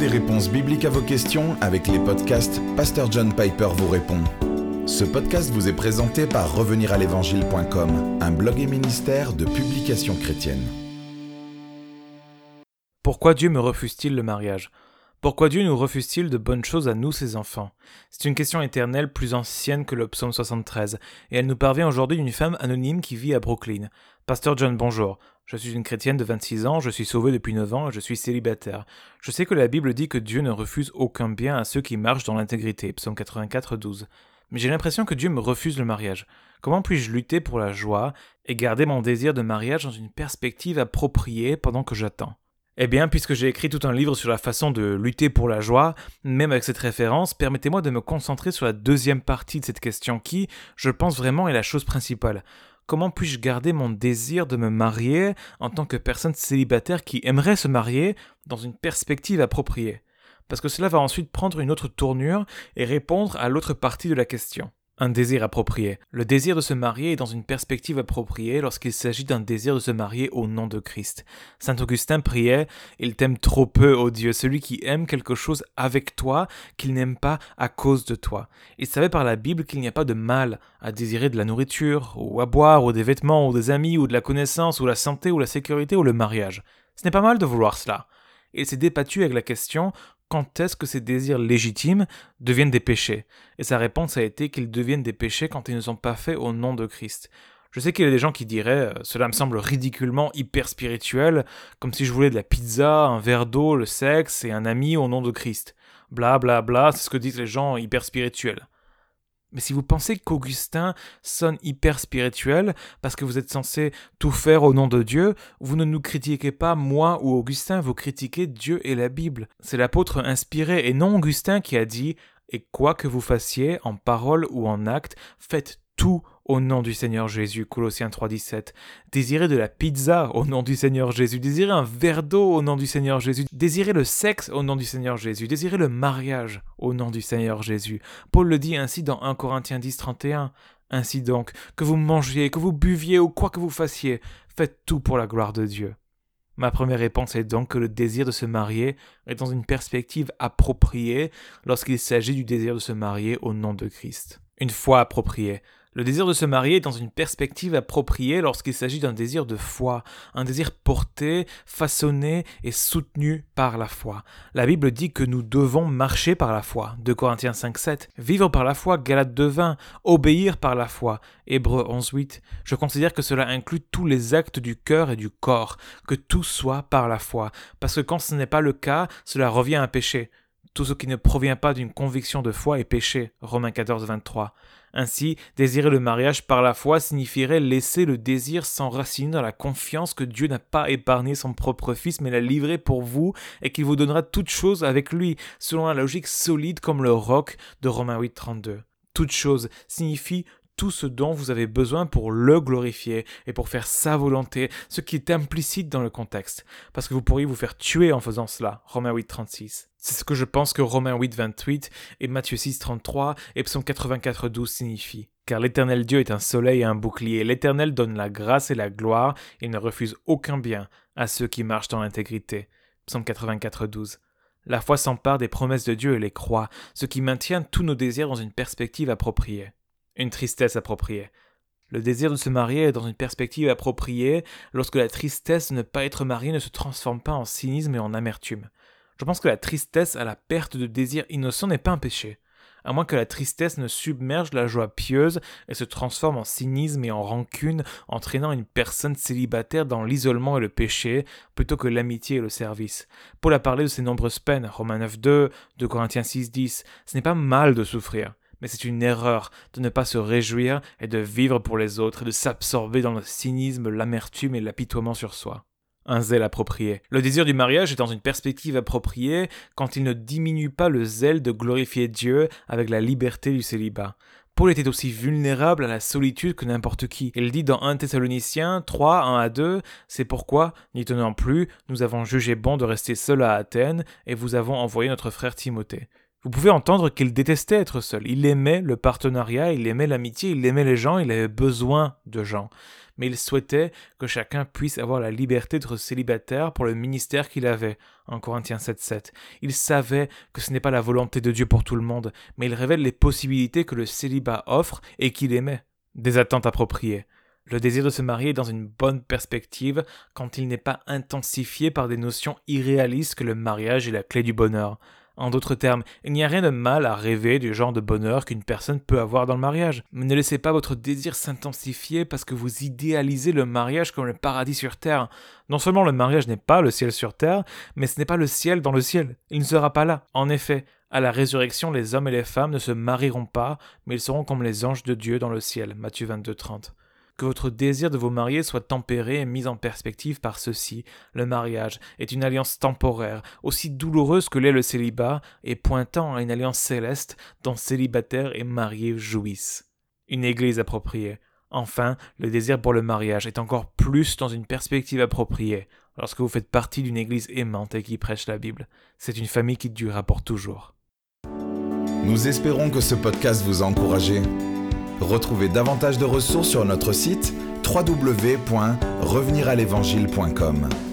des réponses bibliques à vos questions avec les podcasts Pasteur John Piper vous répond. Ce podcast vous est présenté par reveniralévangile.com, un blog et ministère de publications chrétiennes. Pourquoi Dieu me refuse-t-il le mariage? Pourquoi Dieu nous refuse-t-il de bonnes choses à nous, ses enfants? C'est une question éternelle plus ancienne que le psaume 73, et elle nous parvient aujourd'hui d'une femme anonyme qui vit à Brooklyn. Pasteur John, bonjour. Je suis une chrétienne de 26 ans, je suis sauvée depuis 9 ans et je suis célibataire. Je sais que la Bible dit que Dieu ne refuse aucun bien à ceux qui marchent dans l'intégrité, psaume 84, 12. Mais j'ai l'impression que Dieu me refuse le mariage. Comment puis-je lutter pour la joie et garder mon désir de mariage dans une perspective appropriée pendant que j'attends? Eh bien, puisque j'ai écrit tout un livre sur la façon de lutter pour la joie, même avec cette référence, permettez-moi de me concentrer sur la deuxième partie de cette question qui, je pense vraiment, est la chose principale. Comment puis-je garder mon désir de me marier en tant que personne célibataire qui aimerait se marier dans une perspective appropriée? Parce que cela va ensuite prendre une autre tournure et répondre à l'autre partie de la question un désir approprié. Le désir de se marier est dans une perspective appropriée lorsqu'il s'agit d'un désir de se marier au nom de Christ. Saint Augustin priait Il t'aime trop peu, ô Dieu, celui qui aime quelque chose avec toi, qu'il n'aime pas à cause de toi. Il savait par la Bible qu'il n'y a pas de mal à désirer de la nourriture, ou à boire, ou des vêtements, ou des amis, ou de la connaissance, ou la santé, ou la sécurité, ou le mariage. Ce n'est pas mal de vouloir cela. Il s'est débattu avec la question quand est-ce que ces désirs légitimes deviennent des péchés? Et sa réponse a été qu'ils deviennent des péchés quand ils ne sont pas faits au nom de Christ. Je sais qu'il y a des gens qui diraient euh, cela me semble ridiculement hyper spirituel, comme si je voulais de la pizza, un verre d'eau, le sexe et un ami au nom de Christ. Bla bla bla, c'est ce que disent les gens hyper spirituels. Mais si vous pensez qu'Augustin sonne hyper spirituel parce que vous êtes censé tout faire au nom de Dieu, vous ne nous critiquez pas moi ou Augustin, vous critiquez Dieu et la Bible. C'est l'apôtre inspiré et non Augustin qui a dit Et quoi que vous fassiez, en parole ou en acte, faites tout au nom du Seigneur Jésus, Colossiens 3.17. Désirez de la pizza au nom du Seigneur Jésus. Désirez un verre d'eau au nom du Seigneur Jésus. Désirez le sexe au nom du Seigneur Jésus. Désirez le mariage au nom du Seigneur Jésus. Paul le dit ainsi dans 1 Corinthiens 10.31. Ainsi donc, que vous mangiez, que vous buviez ou quoi que vous fassiez, faites tout pour la gloire de Dieu. Ma première réponse est donc que le désir de se marier est dans une perspective appropriée lorsqu'il s'agit du désir de se marier au nom de Christ. Une foi appropriée, le désir de se marier est dans une perspective appropriée lorsqu'il s'agit d'un désir de foi, un désir porté, façonné et soutenu par la foi. La Bible dit que nous devons marcher par la foi, 2 Corinthiens 5.7, vivre par la foi, Galates 2.20, obéir par la foi, Hébreux 11.8. Je considère que cela inclut tous les actes du cœur et du corps, que tout soit par la foi, parce que quand ce n'est pas le cas, cela revient à péché. Tout ce qui ne provient pas d'une conviction de foi est péché. Romains 14, 23. Ainsi, désirer le mariage par la foi signifierait laisser le désir s'enraciner dans la confiance que Dieu n'a pas épargné son propre Fils, mais l'a livré pour vous et qu'il vous donnera toutes choses avec lui, selon la logique solide comme le roc de Romains 8, 32. Toute chose signifie tout ce dont vous avez besoin pour le glorifier et pour faire sa volonté, ce qui est implicite dans le contexte, parce que vous pourriez vous faire tuer en faisant cela. Romains 8, 36. C'est ce que je pense que Romains 8, 28 et Matthieu 6, 33 et Psaume 84, 12 signifient. Car l'Éternel Dieu est un soleil et un bouclier. L'Éternel donne la grâce et la gloire et ne refuse aucun bien à ceux qui marchent dans l'intégrité. Psaume 84, 12. La foi s'empare des promesses de Dieu et les croit, ce qui maintient tous nos désirs dans une perspective appropriée une tristesse appropriée. Le désir de se marier est dans une perspective appropriée lorsque la tristesse de ne pas être marié ne se transforme pas en cynisme et en amertume. Je pense que la tristesse à la perte de désir innocent n'est pas un péché, à moins que la tristesse ne submerge la joie pieuse et se transforme en cynisme et en rancune, entraînant une personne célibataire dans l'isolement et le péché, plutôt que l'amitié et le service. Paul a parlé de ses nombreuses peines, Romains 9.2, 2 Corinthiens 6.10. Ce n'est pas mal de souffrir mais c'est une erreur de ne pas se réjouir et de vivre pour les autres et de s'absorber dans le cynisme, l'amertume et l'apitoiement sur soi. Un zèle approprié. Le désir du mariage est dans une perspective appropriée quand il ne diminue pas le zèle de glorifier Dieu avec la liberté du célibat. Paul était aussi vulnérable à la solitude que n'importe qui. Il dit dans 1 Thessaloniciens 3, 1 à 2, C'est pourquoi, n'y tenant plus, nous avons jugé bon de rester seuls à Athènes, et vous avons envoyé notre frère Timothée. Vous pouvez entendre qu'il détestait être seul. Il aimait le partenariat, il aimait l'amitié, il aimait les gens, il avait besoin de gens. mais il souhaitait que chacun puisse avoir la liberté d'être célibataire pour le ministère qu'il avait, en Corinthiens 7.7. Il savait que ce n'est pas la volonté de Dieu pour tout le monde, mais il révèle les possibilités que le célibat offre et qu'il aimait. Des attentes appropriées. Le désir de se marier est dans une bonne perspective quand il n'est pas intensifié par des notions irréalistes que le mariage est la clé du bonheur. En d'autres termes, il n'y a rien de mal à rêver du genre de bonheur qu'une personne peut avoir dans le mariage. Mais ne laissez pas votre désir s'intensifier parce que vous idéalisez le mariage comme le paradis sur terre. Non seulement le mariage n'est pas le ciel sur terre, mais ce n'est pas le ciel dans le ciel. Il ne sera pas là. En effet, à la résurrection, les hommes et les femmes ne se marieront pas, mais ils seront comme les anges de Dieu dans le ciel. Matthieu 22, 30 que votre désir de vous marier soit tempéré et mis en perspective par ceci. Le mariage est une alliance temporaire, aussi douloureuse que l'est le célibat, et pointant à une alliance céleste dont célibataire et marié jouissent. Une église appropriée. Enfin, le désir pour le mariage est encore plus dans une perspective appropriée, lorsque vous faites partie d'une église aimante et qui prêche la Bible. C'est une famille qui durera pour toujours. Nous espérons que ce podcast vous a encouragé. Retrouvez davantage de ressources sur notre site www.reveniralévangile.com.